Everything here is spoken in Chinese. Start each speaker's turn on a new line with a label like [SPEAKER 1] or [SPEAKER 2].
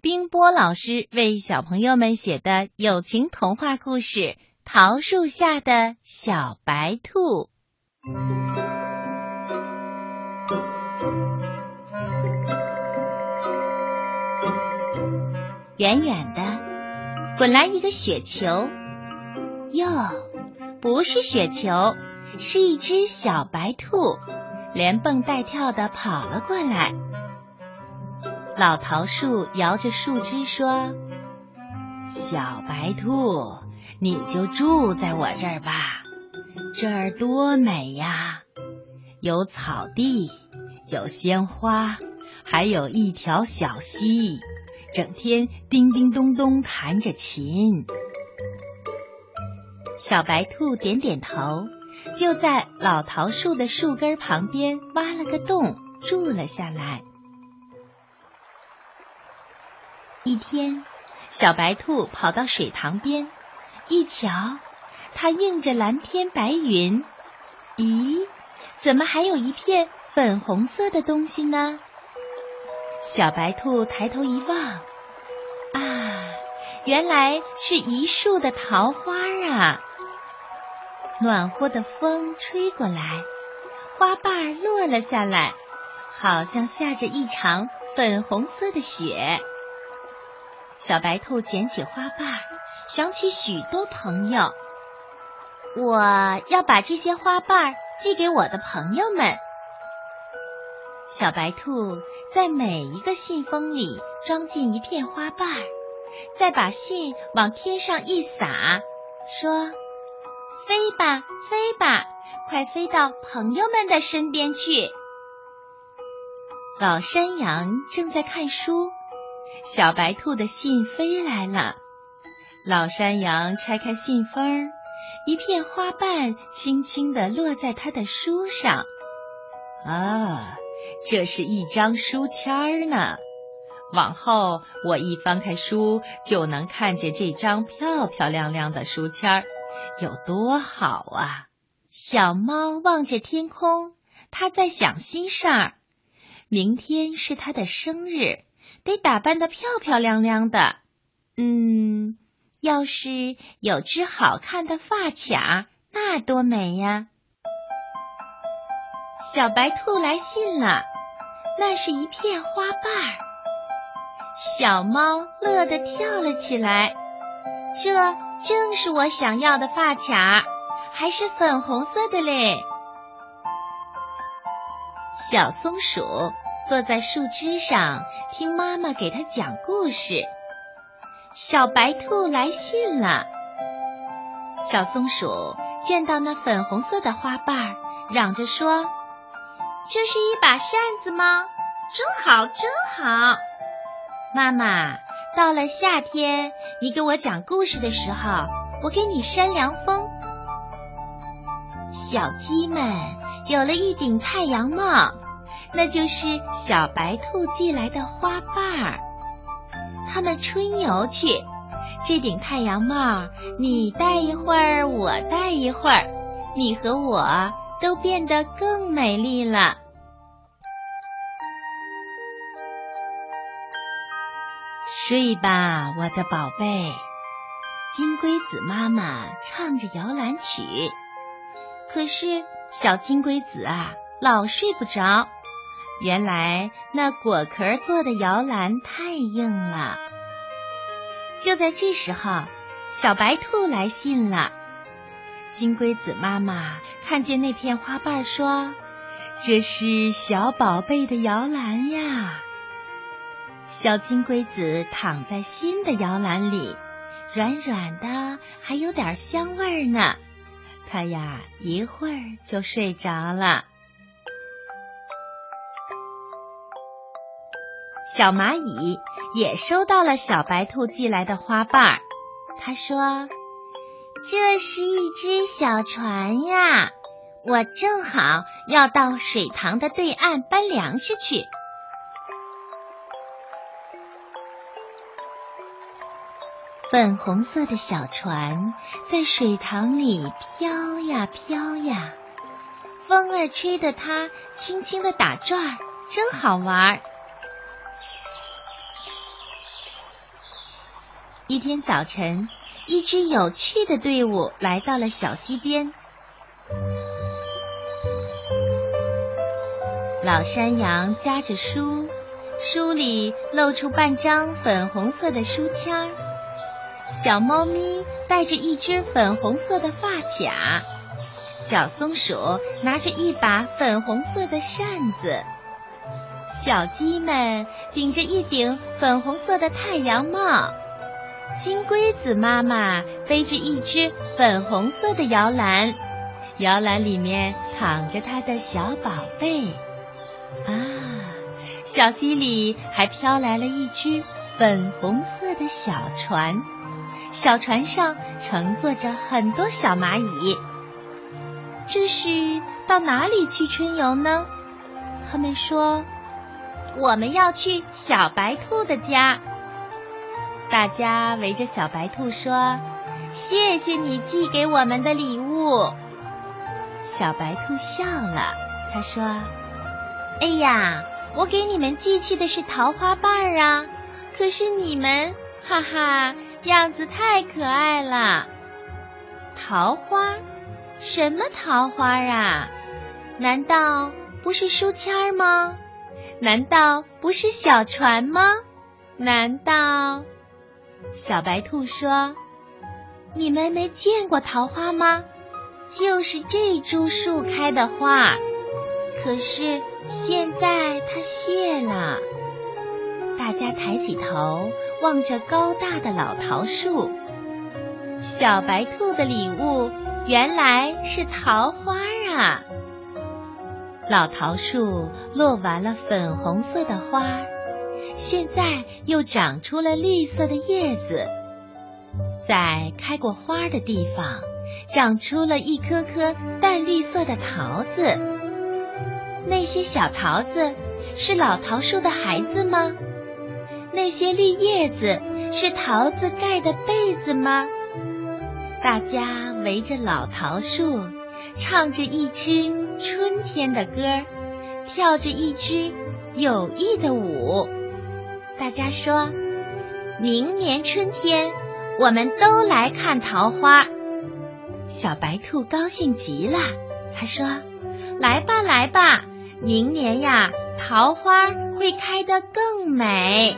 [SPEAKER 1] 冰波老师为小朋友们写的友情童话故事《桃树下的小白兔》。远远的滚来一个雪球，哟，不是雪球，是一只小白兔，连蹦带跳的跑了过来。老桃树摇着树枝说：“小白兔，你就住在我这儿吧，这儿多美呀！有草地，有鲜花，还有一条小溪，整天叮叮咚咚弹着琴。”小白兔点点头，就在老桃树的树根旁边挖了个洞，住了下来。一天，小白兔跑到水塘边，一瞧，它映着蓝天白云。咦，怎么还有一片粉红色的东西呢？小白兔抬头一望，啊，原来是一树的桃花啊！暖和的风吹过来，花瓣落了下来，好像下着一场粉红色的雪。小白兔捡起花瓣，想起许多朋友。我要把这些花瓣寄给我的朋友们。小白兔在每一个信封里装进一片花瓣，再把信往天上一撒，说：“飞吧，飞吧，快飞到朋友们的身边去。”老山羊正在看书。小白兔的信飞来了，老山羊拆开信封，一片花瓣轻轻地落在他的书上。啊，这是一张书签儿呢！往后我一翻开书，就能看见这张漂漂亮亮的书签儿，有多好啊！小猫望着天空，它在想心事儿。明天是它的生日。得打扮的漂漂亮亮的，嗯，要是有只好看的发卡，那多美呀！小白兔来信了，那是一片花瓣儿。小猫乐得跳了起来，这正是我想要的发卡，还是粉红色的嘞！小松鼠。坐在树枝上听妈妈给他讲故事。小白兔来信了。小松鼠见到那粉红色的花瓣，嚷着说：“这是一把扇子吗？真好，真好！”妈妈，到了夏天，你给我讲故事的时候，我给你扇凉风。小鸡们有了一顶太阳帽。那就是小白兔寄来的花瓣儿。他们春游去，这顶太阳帽你戴一会儿，我戴一会儿，你和我都变得更美丽了。睡吧，我的宝贝。金龟子妈妈唱着摇篮曲，可是小金龟子啊，老睡不着。原来那果壳做的摇篮太硬了。就在这时候，小白兔来信了。金龟子妈妈看见那片花瓣，说：“这是小宝贝的摇篮呀。”小金龟子躺在新的摇篮里，软软的，还有点香味呢。它呀，一会儿就睡着了。小蚂蚁也收到了小白兔寄来的花瓣儿，他说：“这是一只小船呀，我正好要到水塘的对岸搬粮食去。”粉红色的小船在水塘里飘呀飘呀，风儿吹得它轻轻的打转儿，真好玩儿。一天早晨，一支有趣的队伍来到了小溪边。老山羊夹着书，书里露出半张粉红色的书签儿。小猫咪戴着一只粉红色的发卡，小松鼠拿着一把粉红色的扇子，小鸡们顶着一顶粉红色的太阳帽。金龟子妈妈背着一只粉红色的摇篮，摇篮里面躺着它的小宝贝。啊，小溪里还飘来了一只粉红色的小船，小船上乘坐着很多小蚂蚁。这是到哪里去春游呢？他们说，我们要去小白兔的家。大家围着小白兔说：“谢谢你寄给我们的礼物。”小白兔笑了，他说。哎呀，我给你们寄去的是桃花瓣儿啊！可是你们，哈哈，样子太可爱了。桃花？什么桃花啊？难道不是书签儿吗？难道不是小船吗？难道？小白兔说：“你们没见过桃花吗？就是这株树开的花。”可是现在它谢了，大家抬起头望着高大的老桃树。小白兔的礼物原来是桃花啊！老桃树落完了粉红色的花，现在又长出了绿色的叶子，在开过花的地方长出了一颗颗淡绿色的桃子。那些小桃子是老桃树的孩子吗？那些绿叶子是桃子盖的被子吗？大家围着老桃树，唱着一支春天的歌，跳着一支有意的舞。大家说：“明年春天，我们都来看桃花。”小白兔高兴极了，它说：“来吧，来吧。”明年呀，桃花会开得更美。